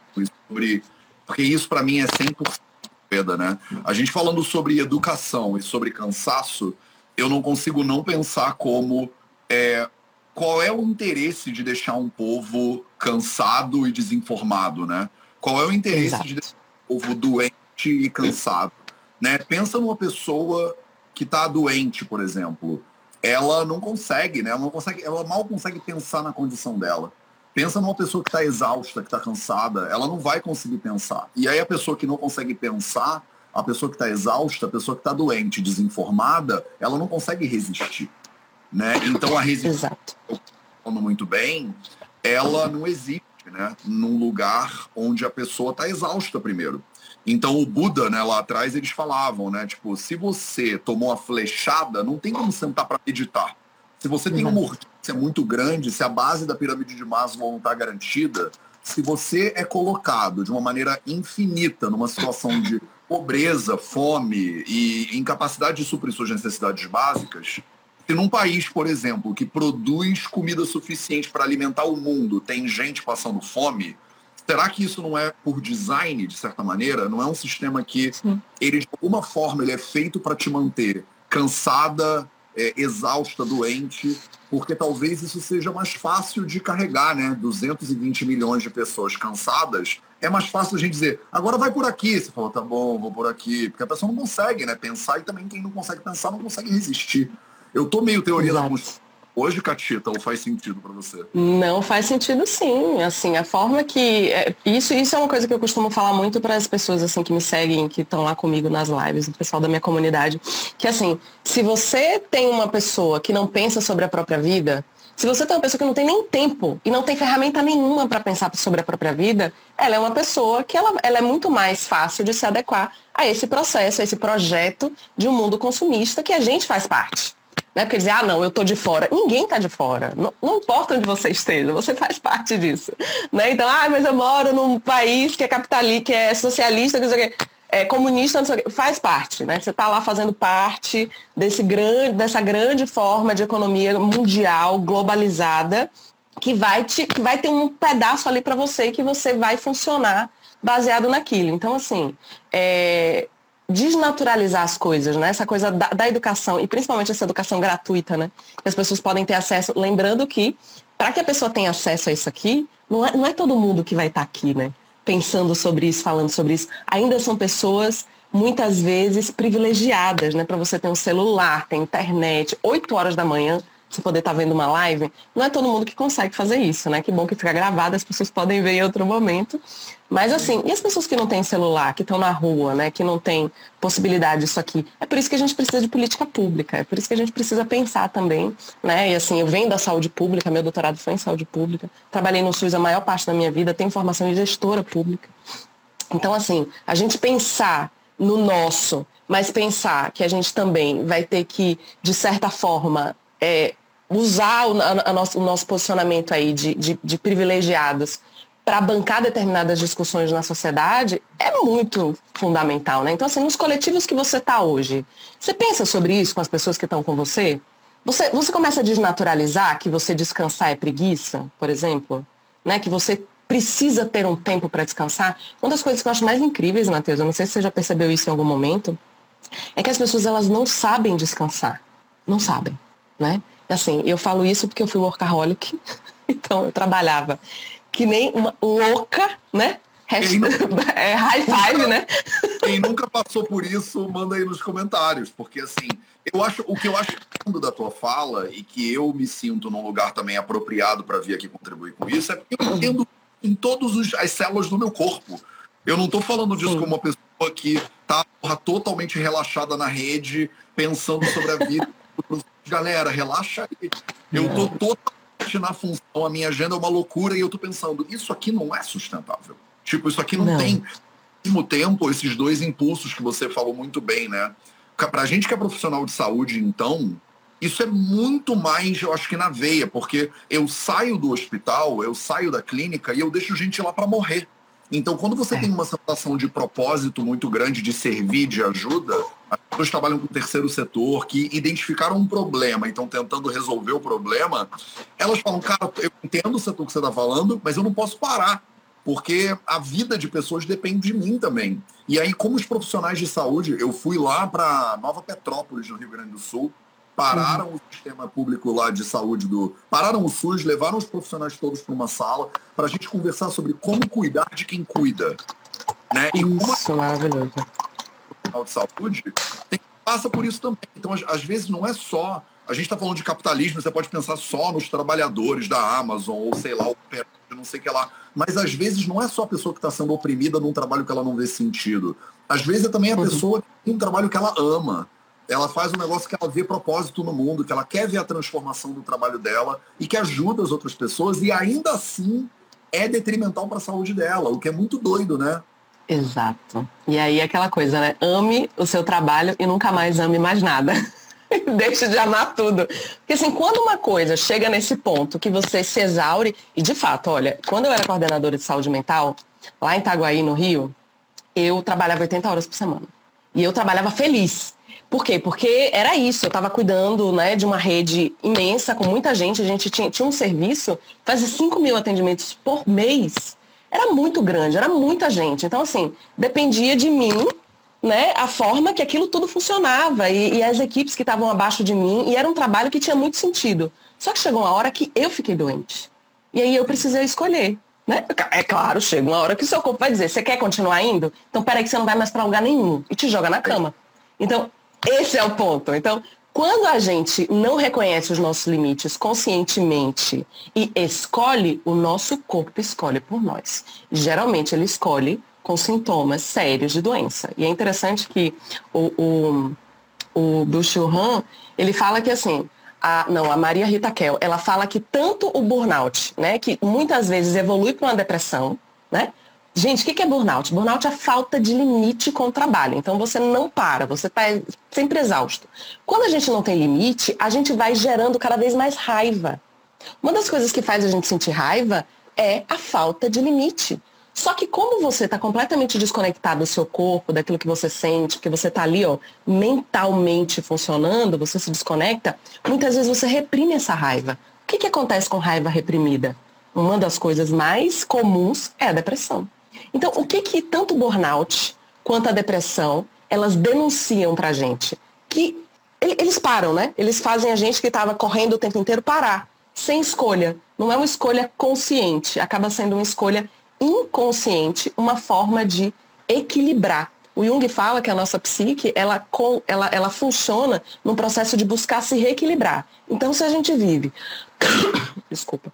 sobre porque isso para mim é 100% perda, né? A gente falando sobre educação e sobre cansaço, eu não consigo não pensar como é, qual é o interesse de deixar um povo cansado e desinformado, né? Qual é o interesse Exato. de deixar um povo doente e cansado, né? Pensa numa pessoa que está doente, por exemplo, ela não consegue, né? Ela não consegue, ela mal consegue pensar na condição dela. Pensa numa pessoa que está exausta, que está cansada, ela não vai conseguir pensar. E aí a pessoa que não consegue pensar, a pessoa que está exausta, a pessoa que está doente, desinformada, ela não consegue resistir. Né? Então a resistência, falando muito bem, ela não existe né? num lugar onde a pessoa está exausta primeiro. Então o Buda, né, lá atrás, eles falavam, né? Tipo, se você tomou uma flechada, não tem como sentar para meditar. Se você tem uma urgência muito grande, se a base da pirâmide de Maslow não está garantida, se você é colocado de uma maneira infinita numa situação de pobreza, fome e incapacidade de suprir suas necessidades básicas, se num país, por exemplo, que produz comida suficiente para alimentar o mundo, tem gente passando fome, será que isso não é por design, de certa maneira? Não é um sistema que, ele, de alguma forma, ele é feito para te manter cansada, é, exausta, doente, porque talvez isso seja mais fácil de carregar, né? 220 milhões de pessoas cansadas, é mais fácil a gente dizer, agora vai por aqui. Você fala, tá bom, vou por aqui. Porque a pessoa não consegue, né? Pensar e também quem não consegue pensar não consegue resistir. Eu tô meio teoria Exato. da Hoje, Catita, ou faz sentido para você? Não faz sentido sim. Assim, a forma que. É, isso, isso é uma coisa que eu costumo falar muito para as pessoas assim que me seguem, que estão lá comigo nas lives, o pessoal da minha comunidade. Que assim, se você tem uma pessoa que não pensa sobre a própria vida, se você tem uma pessoa que não tem nem tempo e não tem ferramenta nenhuma para pensar sobre a própria vida, ela é uma pessoa que ela, ela é muito mais fácil de se adequar a esse processo, a esse projeto de um mundo consumista que a gente faz parte. Né? Porque dizer, ah, não, eu tô de fora. Ninguém tá de fora. Não, não importa onde você esteja, você faz parte disso. Né? Então, ah, mas eu moro num país que é capitalista, que é socialista, que sei é comunista, não sei o quê. faz parte, né? Você está lá fazendo parte desse grande, dessa grande forma de economia mundial, globalizada, que vai, te, que vai ter um pedaço ali para você que você vai funcionar baseado naquilo. Então, assim, é, desnaturalizar as coisas, né? Essa coisa da, da, educação, e principalmente essa educação gratuita, né? Que as pessoas podem ter acesso, lembrando que, para que a pessoa tenha acesso a isso aqui, não é, não é todo mundo que vai estar tá aqui, né? Pensando sobre isso, falando sobre isso. Ainda são pessoas, muitas vezes, privilegiadas, né? Para você ter um celular, ter internet, 8 horas da manhã, você poder estar tá vendo uma live, não é todo mundo que consegue fazer isso, né? Que bom que fica gravado, as pessoas podem ver em outro momento. Mas assim, e as pessoas que não têm celular, que estão na rua, né? Que não têm possibilidade disso aqui? É por isso que a gente precisa de política pública, é por isso que a gente precisa pensar também, né? E assim, eu venho da saúde pública, meu doutorado foi em saúde pública, trabalhei no SUS a maior parte da minha vida, tenho formação em gestora pública. Então, assim, a gente pensar no nosso, mas pensar que a gente também vai ter que, de certa forma, é, usar o, a, a nosso, o, nosso, posicionamento aí de, de, de privilegiados para bancar determinadas discussões na sociedade é muito fundamental, né? Então, assim, nos coletivos que você está hoje, você pensa sobre isso com as pessoas que estão com você? Você, você começa a desnaturalizar que você descansar é preguiça, por exemplo? Né? Que você precisa ter um tempo para descansar. Uma das coisas que eu acho mais incríveis, Matheus, eu não sei se você já percebeu isso em algum momento, é que as pessoas elas não sabem descansar. Não sabem, né? Assim, eu falo isso porque eu fui workaholic, então eu trabalhava que nem uma louca, né? Nunca, é high five, né? Quem nunca passou por isso, manda aí nos comentários, porque assim, eu acho o que eu acho da tua fala e que eu me sinto num lugar também apropriado para vir aqui contribuir com isso é porque eu entendo em todas as células do meu corpo. Eu não estou falando disso Sim. como uma pessoa que está totalmente relaxada na rede, pensando sobre a vida. Galera, relaxa aí. Eu estou totalmente na função, a minha agenda é uma loucura e eu estou pensando, isso aqui não é sustentável. Tipo, isso aqui não, não. tem. Ao mesmo tempo, esses dois impulsos que você falou muito bem, né? Pra gente que é profissional de saúde, então, isso é muito mais, eu acho que na veia, porque eu saio do hospital, eu saio da clínica e eu deixo gente lá para morrer. Então, quando você é. tem uma sensação de propósito muito grande de servir, de ajuda, as pessoas trabalham com o terceiro setor, que identificaram um problema, então tentando resolver o problema, elas falam, cara, eu entendo o setor que você está falando, mas eu não posso parar, porque a vida de pessoas depende de mim também. E aí, como os profissionais de saúde, eu fui lá para Nova Petrópolis, no Rio Grande do Sul, pararam uhum. o sistema público lá de saúde do. Pararam o SUS, levaram os profissionais todos para uma sala para a gente conversar sobre como cuidar de quem cuida. Né? E Isso, uma... de saúde tem, passa por isso também. Então, às, às vezes, não é só. A gente está falando de capitalismo, você pode pensar só nos trabalhadores da Amazon, ou sei lá, o não sei o que lá. Mas às vezes não é só a pessoa que está sendo oprimida num trabalho que ela não vê sentido. Às vezes é também a uhum. pessoa que tem um trabalho que ela ama ela faz um negócio que ela vê propósito no mundo, que ela quer ver a transformação do trabalho dela e que ajuda as outras pessoas e ainda assim é detrimental para a saúde dela, o que é muito doido, né? Exato. E aí aquela coisa, né? Ame o seu trabalho e nunca mais ame mais nada. Deixe de amar tudo. Porque assim, quando uma coisa chega nesse ponto que você se exaure, e de fato, olha, quando eu era coordenadora de saúde mental, lá em Itaguaí, no Rio, eu trabalhava 80 horas por semana. E eu trabalhava feliz. Por quê? Porque era isso, eu estava cuidando né, de uma rede imensa, com muita gente, a gente tinha, tinha um serviço, fazia 5 mil atendimentos por mês. Era muito grande, era muita gente. Então, assim, dependia de mim, né, a forma que aquilo tudo funcionava e, e as equipes que estavam abaixo de mim, e era um trabalho que tinha muito sentido. Só que chegou uma hora que eu fiquei doente. E aí eu precisei escolher. Né? É claro, chega uma hora que o seu corpo vai dizer, você quer continuar indo? Então peraí que você não vai mais para lugar nenhum. E te joga na cama. Então, esse é o ponto. Então, quando a gente não reconhece os nossos limites conscientemente e escolhe, o nosso corpo escolhe por nós. Geralmente ele escolhe com sintomas sérios de doença. E é interessante que o, o, o Han, ele fala que assim, a, não, a Maria Rita Kell, ela fala que tanto o burnout, né, que muitas vezes evolui para uma depressão, né, Gente, o que é burnout? Burnout é falta de limite com o trabalho. Então você não para, você está sempre exausto. Quando a gente não tem limite, a gente vai gerando cada vez mais raiva. Uma das coisas que faz a gente sentir raiva é a falta de limite. Só que como você está completamente desconectado do seu corpo, daquilo que você sente, que você está ali, ó, mentalmente funcionando, você se desconecta, muitas vezes você reprime essa raiva. O que, que acontece com raiva reprimida? Uma das coisas mais comuns é a depressão. Então, o que que tanto o burnout quanto a depressão, elas denunciam para a gente? Que eles param, né? Eles fazem a gente que estava correndo o tempo inteiro parar, sem escolha. Não é uma escolha consciente, acaba sendo uma escolha inconsciente, uma forma de equilibrar. O Jung fala que a nossa psique, ela, ela, ela funciona num processo de buscar se reequilibrar. Então, se a gente vive, desculpa,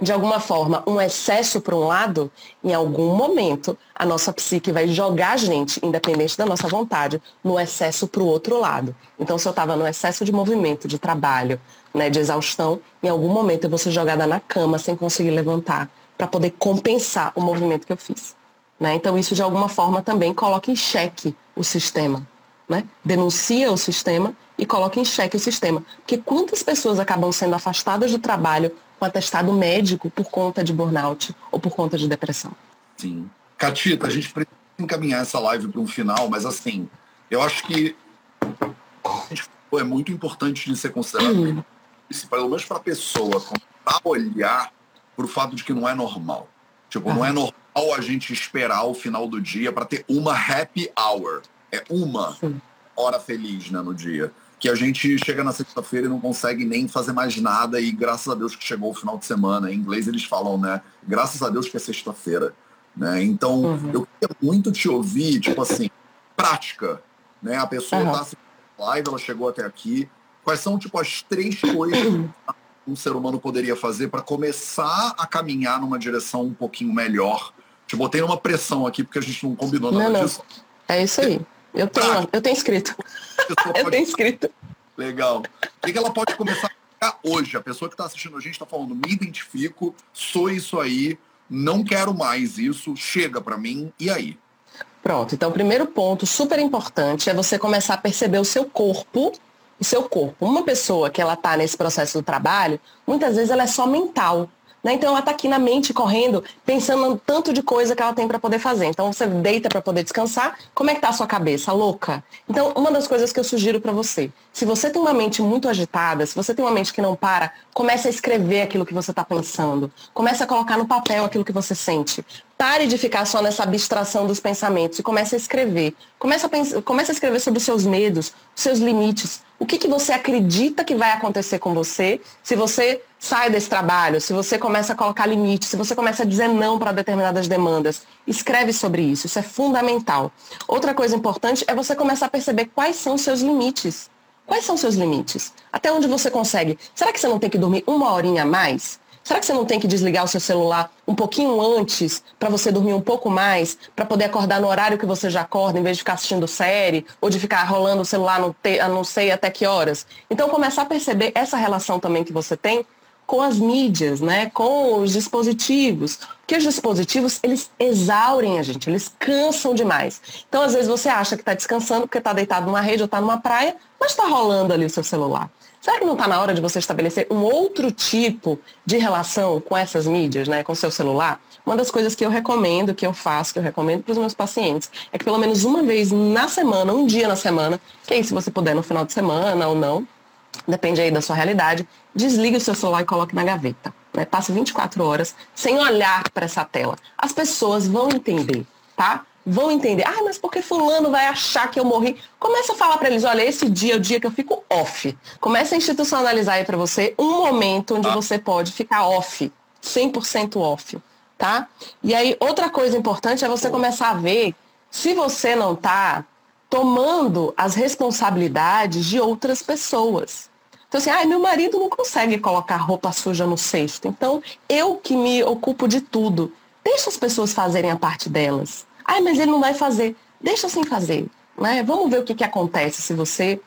de alguma forma, um excesso para um lado, em algum momento, a nossa psique vai jogar a gente, independente da nossa vontade, no excesso para o outro lado. Então, se eu estava no excesso de movimento, de trabalho, né, de exaustão, em algum momento eu vou ser jogada na cama sem conseguir levantar, para poder compensar o movimento que eu fiz. Né? Então, isso, de alguma forma, também coloca em xeque o sistema. Né? Denuncia o sistema e coloca em xeque o sistema. Porque quantas pessoas acabam sendo afastadas do trabalho com atestado médico por conta de burnout ou por conta de depressão. Sim. Catita, a gente precisa encaminhar essa live para um final, mas assim, eu acho que é muito importante de ser considerado, hum. pelo menos para a pessoa, a olhar para o fato de que não é normal. Tipo, ah. não é normal a gente esperar o final do dia para ter uma happy hour. É uma Sim. hora feliz né, no dia que a gente chega na sexta-feira e não consegue nem fazer mais nada e graças a Deus que chegou o final de semana. Em inglês eles falam, né? Graças a Deus que é sexta-feira. Né? Então, uhum. eu queria muito te ouvir, tipo assim, prática. Né? A pessoa está uhum. assistindo live, ela chegou até aqui. Quais são, tipo, as três coisas que um ser humano poderia fazer para começar a caminhar numa direção um pouquinho melhor? Te botei numa pressão aqui, porque a gente não combinou nada não, disso. É isso aí. Eu tenho, eu tenho escrito. eu tenho escrito. Legal. O que, ela pode começar a hoje? A pessoa que está assistindo a gente está falando, me identifico, sou isso aí, não quero mais isso, chega para mim, e aí? Pronto, então o primeiro ponto super importante é você começar a perceber o seu corpo, o seu corpo. Uma pessoa que ela está nesse processo do trabalho, muitas vezes ela é só mental. Né? Então ela está aqui na mente correndo, pensando no tanto de coisa que ela tem para poder fazer. Então você deita para poder descansar. Como é que está a sua cabeça? Louca? Então, uma das coisas que eu sugiro para você, se você tem uma mente muito agitada, se você tem uma mente que não para, comece a escrever aquilo que você está pensando. Comece a colocar no papel aquilo que você sente. Pare de ficar só nessa abstração dos pensamentos e comece a escrever. Comece a, pensar, comece a escrever sobre os seus medos, os seus limites. O que, que você acredita que vai acontecer com você se você sai desse trabalho, se você começa a colocar limites, se você começa a dizer não para determinadas demandas. Escreve sobre isso, isso é fundamental. Outra coisa importante é você começar a perceber quais são os seus limites. Quais são os seus limites? Até onde você consegue? Será que você não tem que dormir uma horinha a mais? Será que você não tem que desligar o seu celular um pouquinho antes para você dormir um pouco mais, para poder acordar no horário que você já acorda, em vez de ficar assistindo série ou de ficar rolando o celular no te, não sei até que horas? Então começar a perceber essa relação também que você tem com as mídias, né, com os dispositivos, porque os dispositivos eles exaurem a gente, eles cansam demais. Então às vezes você acha que está descansando porque está deitado numa rede ou está numa praia, mas está rolando ali o seu celular. Será que não está na hora de você estabelecer um outro tipo de relação com essas mídias, né, com seu celular? Uma das coisas que eu recomendo, que eu faço, que eu recomendo para os meus pacientes, é que pelo menos uma vez na semana, um dia na semana, que aí se você puder no final de semana ou não, depende aí da sua realidade, desligue o seu celular e coloque na gaveta. Né? Passe 24 horas sem olhar para essa tela. As pessoas vão entender, tá? Vão entender. Ah, mas porque fulano vai achar que eu morri? Começa a falar para eles, olha, esse dia é o dia que eu fico off. Começa a institucionalizar aí para você um momento onde ah. você pode ficar off, 100% off, tá? E aí, outra coisa importante é você começar a ver se você não tá tomando as responsabilidades de outras pessoas. Então, assim, ah, meu marido não consegue colocar roupa suja no cesto. Então, eu que me ocupo de tudo. Deixa as pessoas fazerem a parte delas. Ai, mas ele não vai fazer. Deixa sem fazer. Né? Vamos ver o que, que acontece se você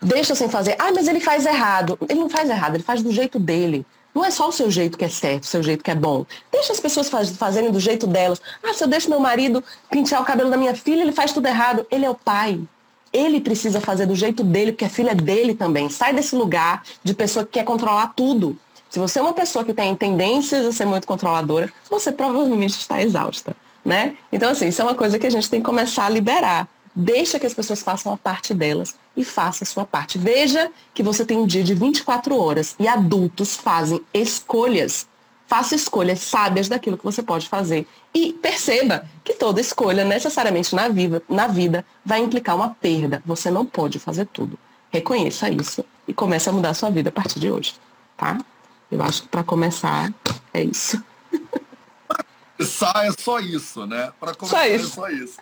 deixa sem fazer. Ah, mas ele faz errado. Ele não faz errado, ele faz do jeito dele. Não é só o seu jeito que é certo, o seu jeito que é bom. Deixa as pessoas faz, fazerem do jeito delas. Ah, se eu deixo meu marido pentear o cabelo da minha filha, ele faz tudo errado. Ele é o pai. Ele precisa fazer do jeito dele, porque a filha é dele também. Sai desse lugar de pessoa que quer controlar tudo. Se você é uma pessoa que tem tendências a ser muito controladora, você provavelmente está exausta né? Então, assim, isso é uma coisa que a gente tem que começar a liberar. Deixa que as pessoas façam a parte delas e faça a sua parte. Veja que você tem um dia de 24 horas e adultos fazem escolhas. Faça escolhas sábias daquilo que você pode fazer. E perceba que toda escolha, necessariamente na vida, na vida, vai implicar uma perda. Você não pode fazer tudo. Reconheça isso e comece a mudar a sua vida a partir de hoje. Tá? Eu acho que para começar é isso. começar é só isso, né? Para começar só é só isso.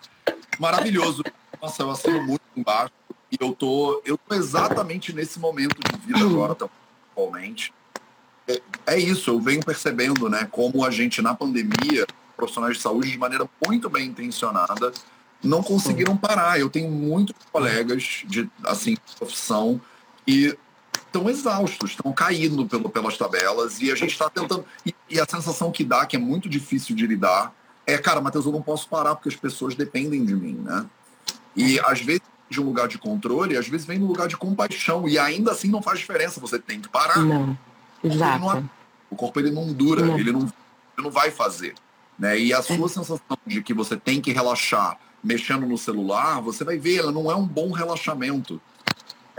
Maravilhoso. Nossa, eu assino muito embaixo. E eu tô, eu tô exatamente nesse momento de vida agora, atualmente. É, é isso, eu venho percebendo, né, como a gente na pandemia, profissionais de saúde de maneira muito bem intencionada, não conseguiram parar. Eu tenho muitos colegas de assim profissão que estão exaustos, estão caindo pelo, pelas tabelas e a gente está tentando. E, e, a sensação que dá, que é muito difícil de lidar, é, cara, Matheus, eu não posso parar porque as pessoas dependem de mim, né? E às vezes de um lugar de controle, às vezes vem no lugar de compaixão e ainda assim não faz diferença, você tem que parar. Não. Exato. Não é, o corpo ele não dura, não. Ele, não, ele não vai fazer. Né? E a sua é. sensação de que você tem que relaxar mexendo no celular, você vai ver, ela não é um bom relaxamento.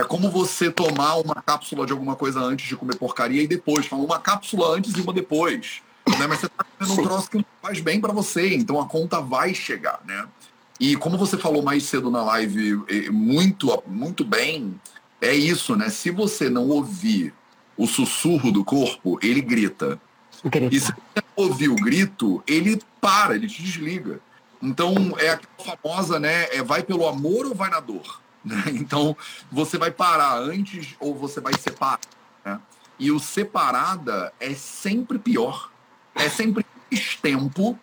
É como você tomar uma cápsula de alguma coisa antes de comer porcaria e depois. Fala uma cápsula antes e uma depois. Né? Mas você está comendo um troço que faz bem para você, então a conta vai chegar, né? E como você falou mais cedo na live, muito, muito bem, é isso, né? Se você não ouvir o sussurro do corpo, ele grita. grita. E se você ouvir o grito, ele para, ele te desliga. Então, é aquela famosa, né? É vai pelo amor ou vai na dor? Né? Então, você vai parar antes ou você vai separar. Né? E o separada é sempre pior. É sempre mais tempo,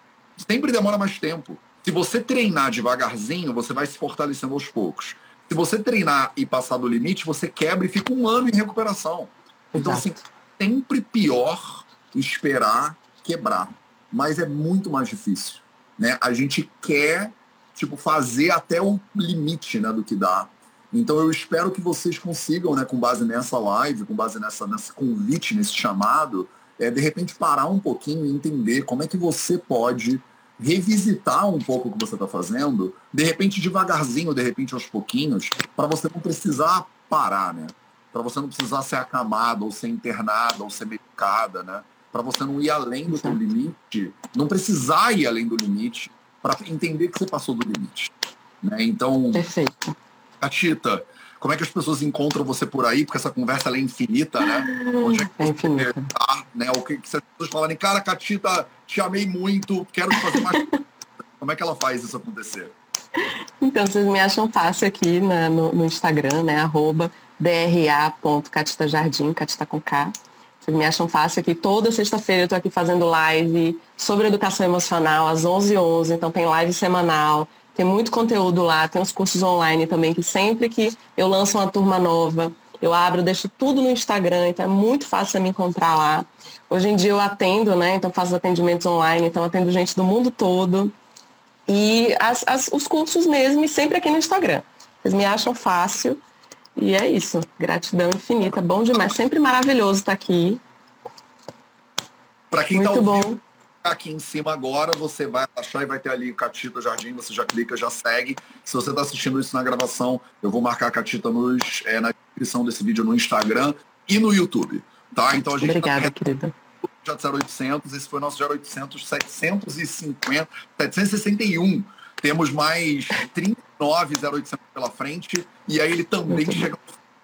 sempre demora mais tempo. Se você treinar devagarzinho, você vai se fortalecendo aos poucos. Se você treinar e passar do limite, você quebra e fica um ano em recuperação. Então, assim, sempre pior esperar quebrar. Mas é muito mais difícil. Né? A gente quer tipo, fazer até o limite né, do que dá. Então eu espero que vocês consigam, né, com base nessa live, com base nessa, nesse convite, nesse chamado, é, de repente parar um pouquinho e entender como é que você pode revisitar um pouco o que você está fazendo, de repente devagarzinho, de repente aos pouquinhos, para você não precisar parar, né? Para você não precisar ser acamado, ou ser internada, ou ser medicada, né? Para você não ir além do seu limite, não precisar ir além do limite, para entender que você passou do limite. Né? Então, Perfeito. Catita, como é que as pessoas encontram você por aí? Porque essa conversa é infinita, né? Onde é que é infinita. Tá, né? O que, que as pessoas falarem, cara, Catita, te amei muito, quero fazer mais. como é que ela faz isso acontecer? Então, vocês me acham fácil aqui na, no, no, Instagram, né? Arroba dra.catitajardim, catita com K. Vocês me acham fácil aqui. Toda sexta-feira eu estou aqui fazendo live sobre educação emocional às 11h11. Então, tem live semanal. Tem muito conteúdo lá, tem os cursos online também, que sempre que eu lanço uma turma nova, eu abro, deixo tudo no Instagram, então é muito fácil me encontrar lá. Hoje em dia eu atendo, né? Então faço atendimentos online, então atendo gente do mundo todo. E as, as, os cursos mesmo, e sempre aqui no Instagram. Vocês me acham fácil. E é isso. Gratidão infinita. Bom demais. Sempre maravilhoso estar aqui. Para quem está ouvindo, aqui em cima agora, você vai achar e vai ter ali Catita Jardim, você já clica, já segue. Se você está assistindo isso na gravação, eu vou marcar a Catita nos, é, na descrição desse vídeo no Instagram e no YouTube. Tá? Então a gente tá Obrigada, tá... querida. Já 0800, esse foi o nosso 0800 750, 761. Temos mais 39 0800 pela frente e aí ele também Muito chega.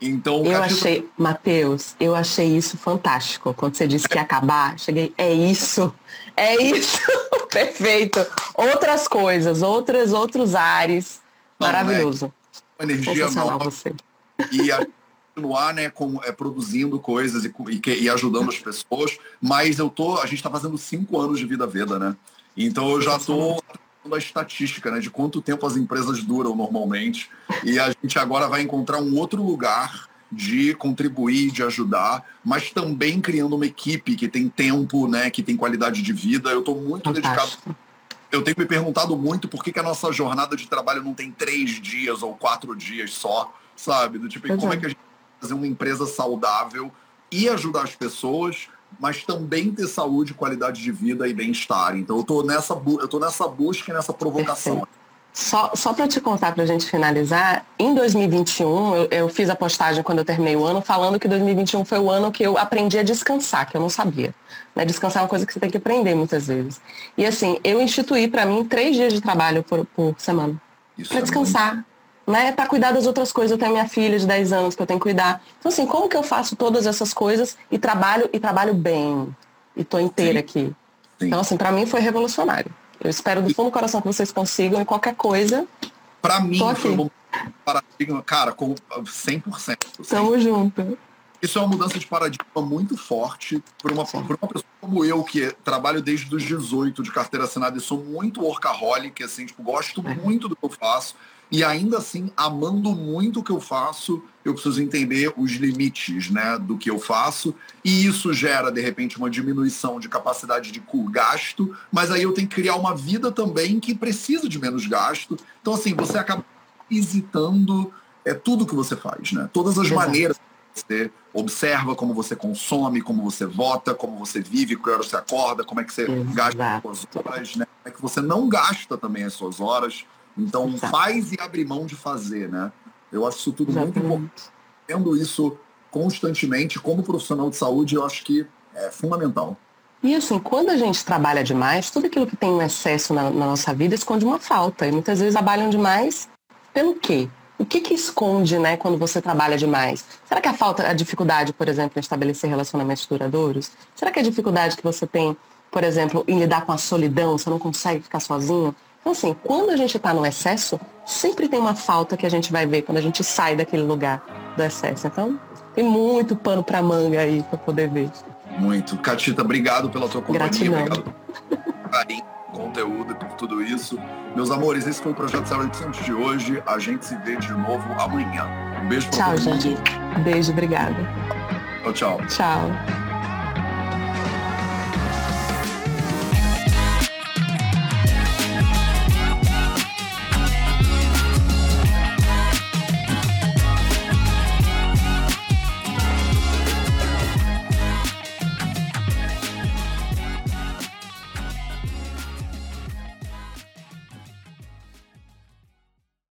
Então, eu achei, Matheus, eu achei isso fantástico. Quando você disse que ia acabar, cheguei, é isso, é isso, perfeito. Outras coisas, outras, outros ares, Não, maravilhoso. É energia nova. Você. E a, continuar, né, com, é, produzindo coisas e, e, e, ajudando as pessoas. Mas eu tô, a gente está fazendo cinco anos de vida veda, né? Então eu já estou a estatística, né, de quanto tempo as empresas duram normalmente. E a gente agora vai encontrar um outro lugar de contribuir, de ajudar, mas também criando uma equipe que tem tempo, né, que tem qualidade de vida. Eu estou muito Fantástico. dedicado. Eu tenho me perguntado muito por que, que, a nossa jornada de trabalho não tem três dias ou quatro dias só, sabe? Do tipo, como é. é que a gente vai fazer uma empresa saudável e ajudar as pessoas, mas também ter saúde, qualidade de vida e bem-estar. Então eu tô nessa, eu tô nessa busca e nessa provocação. Perfeito. Só, só para te contar, para a gente finalizar, em 2021, eu, eu, fiz a postagem quando eu terminei o ano, falando que 2021 foi o ano que eu aprendi a descansar, que eu não sabia. Né? Descansar é uma coisa que você tem que aprender muitas vezes. E assim, eu instituí para mim três dias de trabalho por, por semana. Para é descansar. Muito né, para cuidar das outras coisas. Eu tenho minha filha de 10 anos que eu tenho que cuidar. Então, assim, como que eu faço todas essas coisas e trabalho e trabalho bem? E tô inteira Sim. aqui. Sim. Então, assim, para mim foi revolucionário. Eu espero do fundo do coração que vocês consigam e qualquer coisa, Para mim, foi um paradigma, cara, com 100%. Tamo junto. Isso é uma mudança de paradigma muito forte para uma, uma pessoa como eu, que trabalho desde os 18 de carteira assinada e sou muito workaholic, assim, tipo, gosto é. muito do que eu faço. E ainda assim, amando muito o que eu faço, eu preciso entender os limites né, do que eu faço. E isso gera, de repente, uma diminuição de capacidade de gasto, mas aí eu tenho que criar uma vida também que precisa de menos gasto. Então, assim, você acaba visitando é, tudo que você faz, né? Todas as Exato. maneiras você observa como você consome, como você vota, como você vive, que hora você acorda, como é que você Exato. gasta as suas horas, né? Como é que você não gasta também as suas horas. Então faz e abre mão de fazer, né? Eu acho isso tudo Exatamente. muito importante. Tendo isso constantemente, como profissional de saúde, eu acho que é fundamental. E assim, quando a gente trabalha demais, tudo aquilo que tem um excesso na, na nossa vida esconde uma falta. E muitas vezes trabalham demais pelo quê? O que, que esconde, né, quando você trabalha demais? Será que a falta, a dificuldade, por exemplo, em estabelecer relacionamentos duradouros? Será que a dificuldade que você tem, por exemplo, em lidar com a solidão, você não consegue ficar sozinho? Então, assim, quando a gente está no excesso, sempre tem uma falta que a gente vai ver quando a gente sai daquele lugar do excesso. Então, tem muito pano para manga aí para poder ver. Muito. Catita, obrigado pela tua companhia. Gratidão. Obrigado pelo carinho, conteúdo e por tudo isso. Meus amores, esse foi o Projeto Saúde Santos de hoje. A gente se vê de novo amanhã. Um beijo pra Tchau, gente. Beijo, obrigada. Tchau, tchau. Tchau.